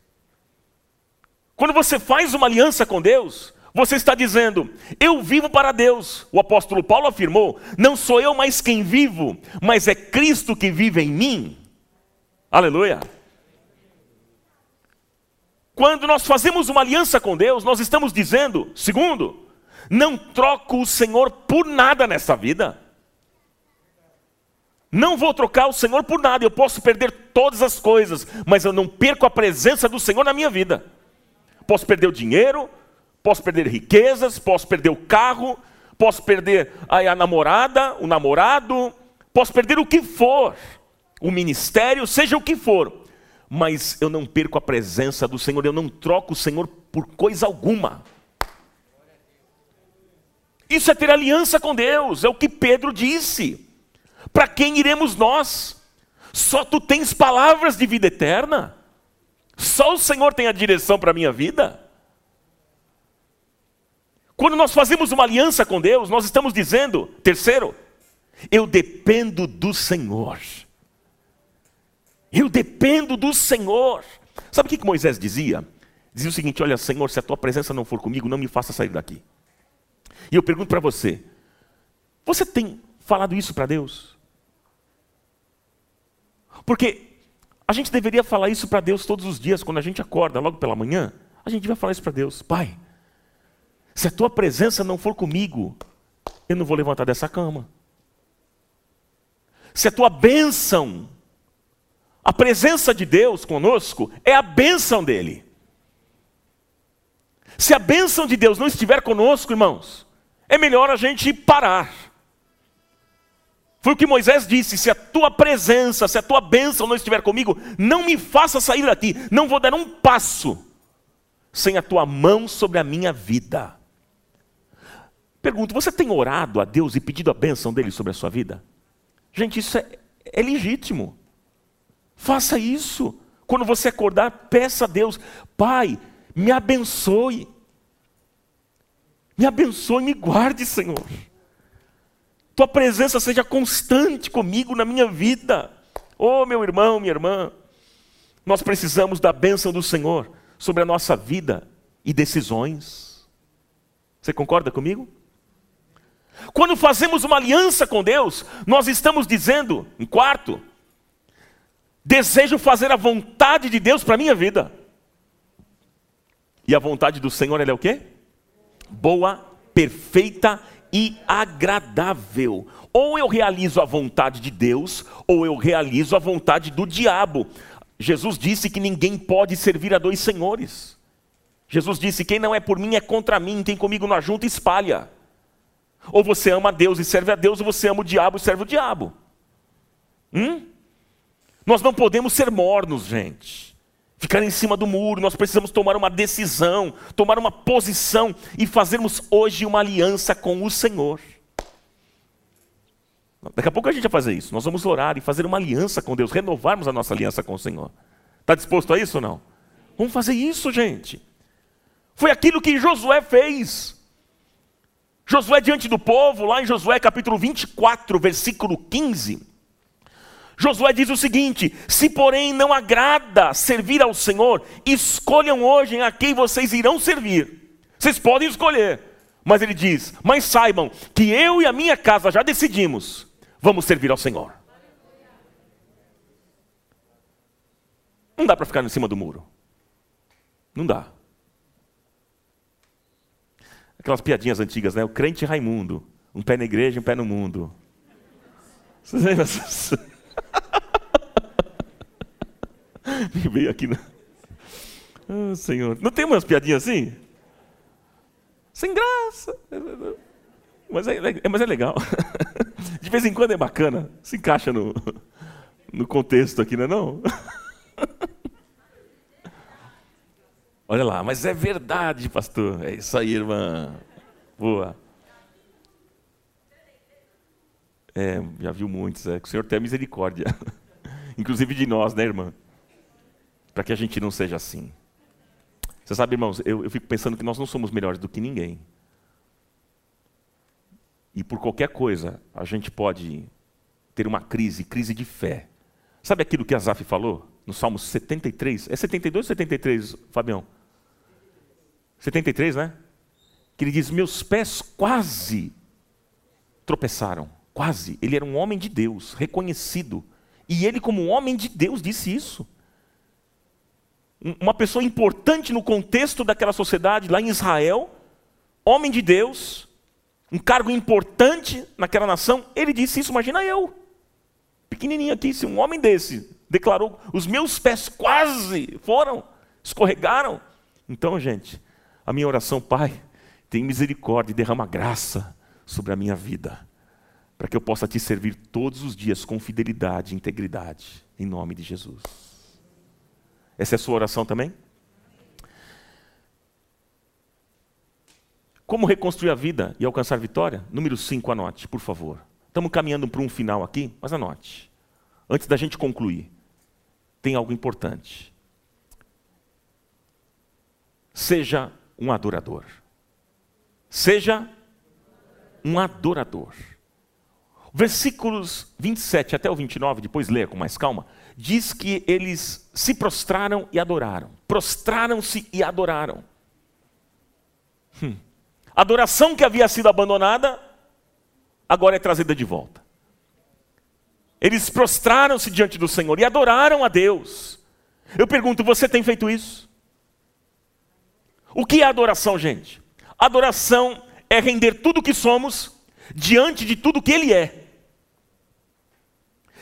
Quando você faz uma aliança com Deus, você está dizendo, eu vivo para Deus. O apóstolo Paulo afirmou: não sou eu mais quem vivo, mas é Cristo que vive em mim. Aleluia. Quando nós fazemos uma aliança com Deus, nós estamos dizendo, segundo, não troco o Senhor por nada nessa vida. Não vou trocar o Senhor por nada, eu posso perder todas as coisas, mas eu não perco a presença do Senhor na minha vida. Posso perder o dinheiro, posso perder riquezas, posso perder o carro, posso perder a, namorada, o namorado, posso perder o que for o ministério, seja o que for, mas eu não perco a presença do Senhor, eu não troco o Senhor por coisa alguma. Isso é ter aliança com Deus, é o que Pedro disse. Para quem iremos nós? Só tu tens palavras de vida eterna? Só o Senhor tem a direção para a minha vida? Quando nós fazemos uma aliança com Deus, nós estamos dizendo, terceiro, eu dependo do Senhor. Eu dependo do Senhor. Sabe o que Moisés dizia? Dizia o seguinte: Olha, Senhor, se a tua presença não for comigo, não me faça sair daqui. E eu pergunto para você: Você tem falado isso para Deus? Porque a gente deveria falar isso para Deus todos os dias, quando a gente acorda, logo pela manhã, a gente vai falar isso para Deus: Pai, se a tua presença não for comigo, eu não vou levantar dessa cama. Se a tua bênção a presença de Deus conosco é a bênção dele. Se a bênção de Deus não estiver conosco, irmãos, é melhor a gente parar. Foi o que Moisés disse: se a tua presença, se a tua bênção não estiver comigo, não me faça sair daqui, não vou dar um passo sem a tua mão sobre a minha vida. Pergunto: você tem orado a Deus e pedido a bênção dele sobre a sua vida? Gente, isso é, é legítimo. Faça isso. Quando você acordar, peça a Deus: Pai, me abençoe. Me abençoe, me guarde, Senhor. Tua presença seja constante comigo na minha vida. Oh, meu irmão, minha irmã, nós precisamos da bênção do Senhor sobre a nossa vida e decisões. Você concorda comigo? Quando fazemos uma aliança com Deus, nós estamos dizendo, em quarto, desejo fazer a vontade de Deus para a minha vida. E a vontade do Senhor é o quê? Boa, perfeita e agradável. Ou eu realizo a vontade de Deus, ou eu realizo a vontade do diabo. Jesus disse que ninguém pode servir a dois senhores. Jesus disse: quem não é por mim é contra mim, quem comigo não ajunta espalha. Ou você ama Deus e serve a Deus, ou você ama o diabo e serve o diabo. Hum? Nós não podemos ser mornos, gente. Ficar em cima do muro, nós precisamos tomar uma decisão, tomar uma posição e fazermos hoje uma aliança com o Senhor. Daqui a pouco a gente vai fazer isso. Nós vamos orar e fazer uma aliança com Deus, renovarmos a nossa aliança com o Senhor. Está disposto a isso ou não? Vamos fazer isso, gente. Foi aquilo que Josué fez. Josué diante do povo, lá em Josué capítulo 24, versículo 15. Josué diz o seguinte: Se porém não agrada servir ao Senhor, escolham hoje a quem vocês irão servir. Vocês podem escolher, mas ele diz: Mas saibam que eu e a minha casa já decidimos, vamos servir ao Senhor. Não dá para ficar em cima do muro. Não dá. Aquelas piadinhas antigas, né? O crente Raimundo. Um pé na igreja, um pé no mundo. Vocês lembram? Me veio aqui. Na... Oh, Senhor. Não tem umas piadinhas assim? Sem graça. Mas é, é, mas é legal. De vez em quando é bacana. Se encaixa no, no contexto aqui, não é não? Olha lá, mas é verdade, pastor. É isso aí, irmã. Boa. É, já viu muitos. É, que o Senhor tenha misericórdia. Inclusive de nós, né, irmã? Para que a gente não seja assim. Você sabe, irmãos, eu, eu fico pensando que nós não somos melhores do que ninguém. E por qualquer coisa, a gente pode ter uma crise, crise de fé. Sabe aquilo que Asaf falou no Salmo 73? É 72 ou 73, Fabião? 73, né? Que ele diz: Meus pés quase tropeçaram. Quase. Ele era um homem de Deus, reconhecido. E ele, como homem de Deus, disse isso. Uma pessoa importante no contexto daquela sociedade, lá em Israel, homem de Deus, um cargo importante naquela nação, ele disse isso. Imagina eu, pequenininho aqui, se um homem desse declarou: Os meus pés quase foram, escorregaram. Então, gente, a minha oração, Pai, tem misericórdia e derrama graça sobre a minha vida, para que eu possa te servir todos os dias com fidelidade e integridade, em nome de Jesus. Essa é a sua oração também? Como reconstruir a vida e alcançar vitória? Número 5, anote, por favor. Estamos caminhando para um final aqui, mas anote. Antes da gente concluir, tem algo importante. Seja um adorador. Seja um adorador. Versículos 27 até o 29, depois leia com mais calma, diz que eles se prostraram e adoraram. Prostraram-se e adoraram. Hum. Adoração que havia sido abandonada, agora é trazida de volta. Eles prostraram-se diante do Senhor e adoraram a Deus. Eu pergunto, você tem feito isso? O que é adoração, gente? Adoração é render tudo o que somos diante de tudo que Ele é.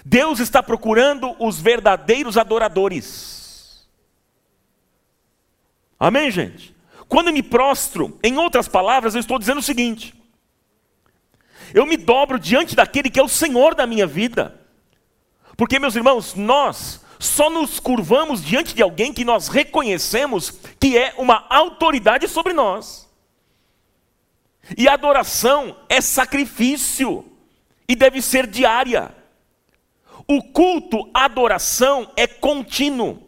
Deus está procurando os verdadeiros adoradores. Amém, gente? Quando eu me prostro, em outras palavras, eu estou dizendo o seguinte: eu me dobro diante daquele que é o Senhor da minha vida. Porque, meus irmãos, nós só nos curvamos diante de alguém que nós reconhecemos que é uma autoridade sobre nós. E adoração é sacrifício e deve ser diária. O culto, adoração é contínuo.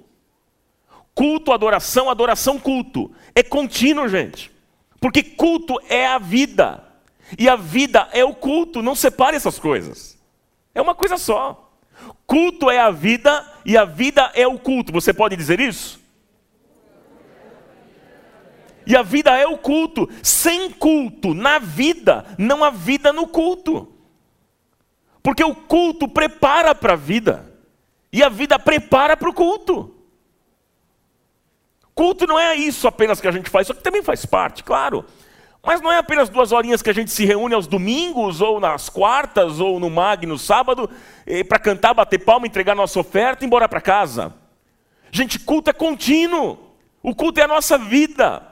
Culto, adoração, adoração, culto. É contínuo, gente. Porque culto é a vida. E a vida é o culto. Não separe essas coisas. É uma coisa só. Culto é a vida e a vida é o culto. Você pode dizer isso? E a vida é o culto. Sem culto na vida, não há vida no culto. Porque o culto prepara para a vida. E a vida prepara para o culto. Culto não é isso apenas que a gente faz, isso também faz parte, claro. Mas não é apenas duas horinhas que a gente se reúne aos domingos, ou nas quartas, ou no mag no sábado, eh, para cantar, bater palma, entregar nossa oferta e ir embora para casa. Gente, culto é contínuo. O culto é a nossa vida.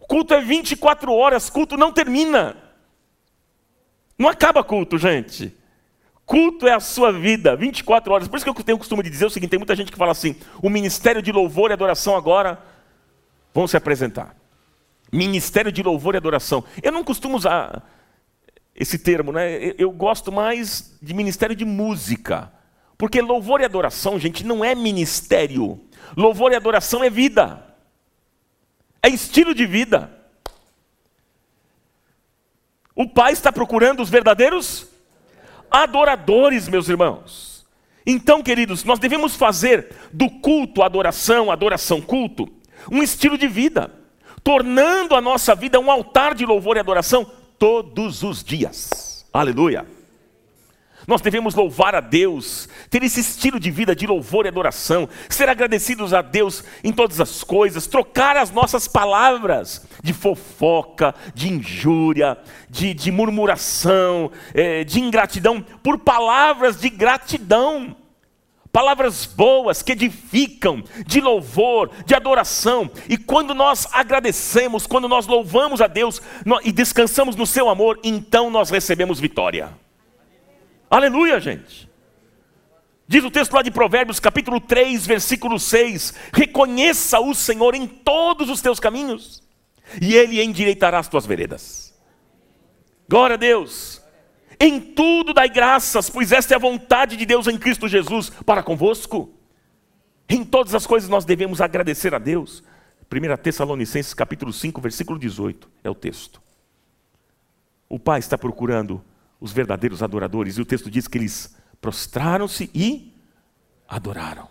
O culto é 24 horas, culto não termina. Não acaba culto, gente. Culto é a sua vida, 24 horas. Por isso que eu tenho o costume de dizer o seguinte: tem muita gente que fala assim, o ministério de louvor e adoração agora vão se apresentar. Ministério de louvor e adoração. Eu não costumo usar esse termo, né? Eu gosto mais de ministério de música. Porque louvor e adoração, gente, não é ministério. Louvor e adoração é vida. É estilo de vida. O Pai está procurando os verdadeiros adoradores, meus irmãos. Então, queridos, nós devemos fazer do culto, adoração, adoração, culto, um estilo de vida tornando a nossa vida um altar de louvor e adoração todos os dias. Aleluia. Nós devemos louvar a Deus, ter esse estilo de vida de louvor e adoração, ser agradecidos a Deus em todas as coisas, trocar as nossas palavras de fofoca, de injúria, de, de murmuração, é, de ingratidão, por palavras de gratidão palavras boas que edificam, de louvor, de adoração. E quando nós agradecemos, quando nós louvamos a Deus e descansamos no seu amor, então nós recebemos vitória. Aleluia, gente. Diz o texto lá de Provérbios, capítulo 3, versículo 6: Reconheça o Senhor em todos os teus caminhos, e Ele endireitará as tuas veredas. Glória a Deus. Em tudo dai graças, pois esta é a vontade de Deus em Cristo Jesus para convosco. Em todas as coisas nós devemos agradecer a Deus. 1 Tessalonicenses capítulo 5, versículo 18 é o texto. O Pai está procurando os verdadeiros adoradores, e o texto diz que eles prostraram-se e adoraram.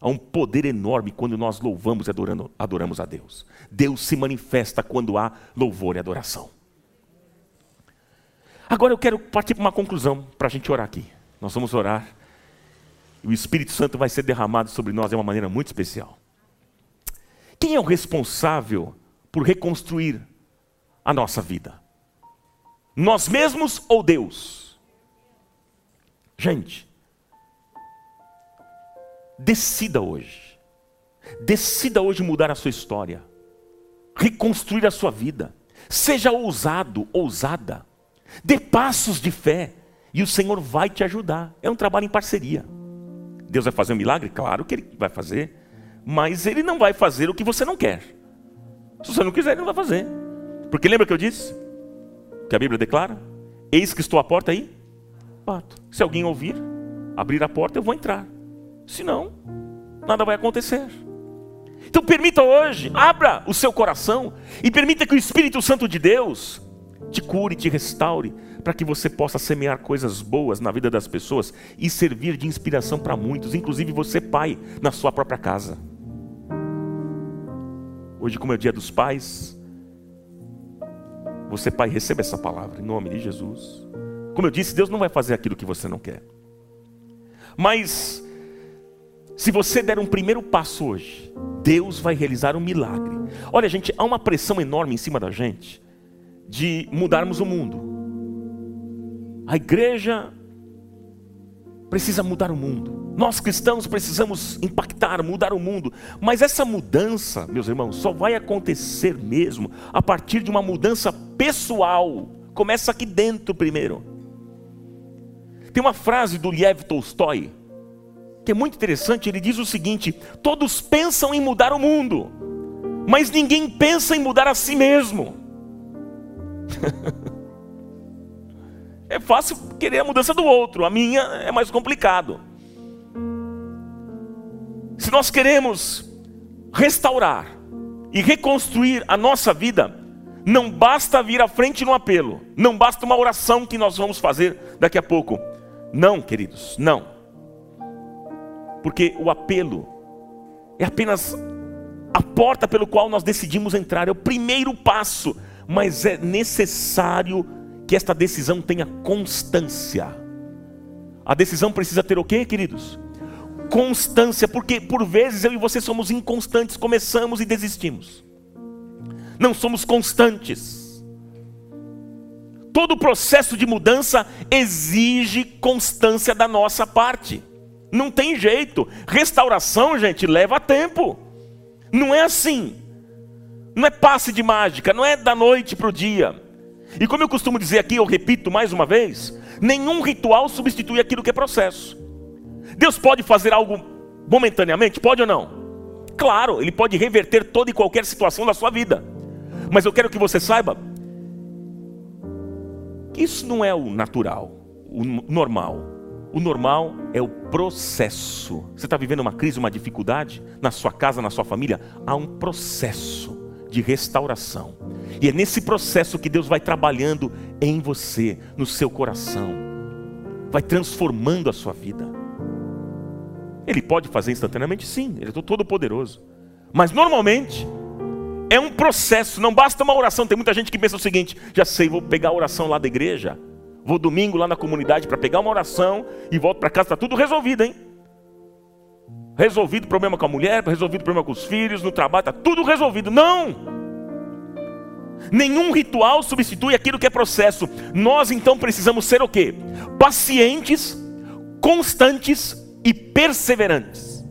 Há um poder enorme quando nós louvamos e adoramos a Deus. Deus se manifesta quando há louvor e adoração. Agora eu quero partir para uma conclusão para a gente orar aqui. Nós vamos orar. E o Espírito Santo vai ser derramado sobre nós de uma maneira muito especial. Quem é o responsável por reconstruir a nossa vida? Nós mesmos ou Deus? Gente, decida hoje. Decida hoje mudar a sua história. Reconstruir a sua vida. Seja ousado, ousada. Dê passos de fé e o Senhor vai te ajudar. É um trabalho em parceria. Deus vai fazer um milagre? Claro que Ele vai fazer, mas Ele não vai fazer o que você não quer. Se você não quiser, Ele não vai fazer. Porque lembra que eu disse? Que a Bíblia declara? Eis que estou à porta aí, bato. Se alguém ouvir, abrir a porta, eu vou entrar. Se não, nada vai acontecer. Então permita hoje, abra o seu coração e permita que o Espírito Santo de Deus te cure, te restaure, para que você possa semear coisas boas na vida das pessoas e servir de inspiração para muitos, inclusive você, pai, na sua própria casa. Hoje, como é o dia dos pais, você, pai, receba essa palavra em nome de Jesus. Como eu disse, Deus não vai fazer aquilo que você não quer. Mas, se você der um primeiro passo hoje, Deus vai realizar um milagre. Olha, gente, há uma pressão enorme em cima da gente de mudarmos o mundo. A igreja precisa mudar o mundo. Nós cristãos precisamos impactar, mudar o mundo, mas essa mudança, meus irmãos, só vai acontecer mesmo a partir de uma mudança pessoal. Começa aqui dentro primeiro. Tem uma frase do Liev Tolstói que é muito interessante. Ele diz o seguinte: todos pensam em mudar o mundo, mas ninguém pensa em mudar a si mesmo. é fácil querer a mudança do outro, a minha é mais complicado. Se nós queremos restaurar e reconstruir a nossa vida, não basta vir à frente no apelo, não basta uma oração que nós vamos fazer daqui a pouco. Não, queridos, não. Porque o apelo é apenas a porta pelo qual nós decidimos entrar, é o primeiro passo, mas é necessário que esta decisão tenha constância. A decisão precisa ter o quê, queridos? constância, porque por vezes eu e você somos inconstantes, começamos e desistimos. Não somos constantes. Todo o processo de mudança exige constância da nossa parte. Não tem jeito. Restauração, gente, leva tempo. Não é assim. Não é passe de mágica, não é da noite para o dia. E como eu costumo dizer aqui, eu repito mais uma vez: nenhum ritual substitui aquilo que é processo. Deus pode fazer algo momentaneamente? Pode ou não? Claro, Ele pode reverter toda e qualquer situação da sua vida. Mas eu quero que você saiba que isso não é o natural, o normal. O normal é o processo. Você está vivendo uma crise, uma dificuldade na sua casa, na sua família? Há um processo de restauração. E é nesse processo que Deus vai trabalhando em você, no seu coração, vai transformando a sua vida. Ele pode fazer instantaneamente? Sim, ele é todo poderoso. Mas normalmente é um processo, não basta uma oração. Tem muita gente que pensa o seguinte: já sei, vou pegar a oração lá da igreja, vou domingo lá na comunidade para pegar uma oração e volto para casa, está tudo resolvido, hein? Resolvido o problema com a mulher, resolvido o problema com os filhos, no trabalho, está tudo resolvido. Não! Nenhum ritual substitui aquilo que é processo. Nós então precisamos ser o quê? Pacientes, constantes e perseverantes.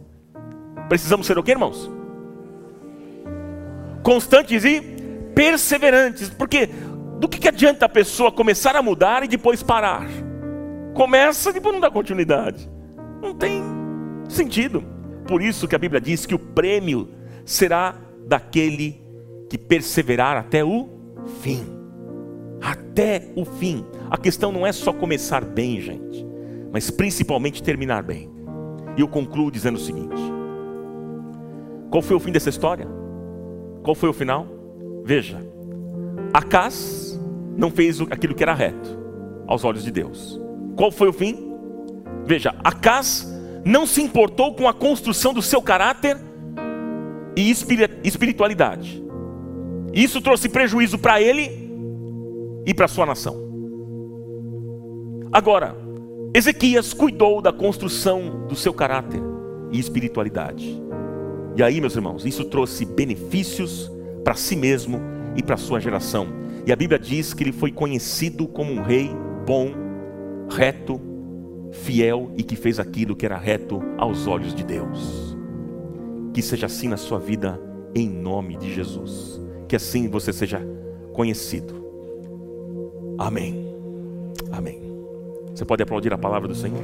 Precisamos ser o que, irmãos? Constantes e perseverantes. Porque do que, que adianta a pessoa começar a mudar e depois parar? Começa e depois não dá continuidade. Não tem sentido. Por isso que a Bíblia diz que o prêmio será daquele que perseverar até o fim. Até o fim. A questão não é só começar bem, gente, mas principalmente terminar bem. E eu concluo dizendo o seguinte: qual foi o fim dessa história? Qual foi o final? Veja, Acas não fez aquilo que era reto aos olhos de Deus. Qual foi o fim? Veja, Acas não se importou com a construção do seu caráter e espiritualidade. Isso trouxe prejuízo para ele e para sua nação. Agora, Ezequias cuidou da construção do seu caráter e espiritualidade. E aí, meus irmãos, isso trouxe benefícios para si mesmo e para sua geração. E a Bíblia diz que ele foi conhecido como um rei bom, reto, fiel e que fez aquilo que era reto aos olhos de Deus. Que seja assim na sua vida, em nome de Jesus. Que assim você seja conhecido. Amém. Amém. Você pode aplaudir a palavra do Senhor?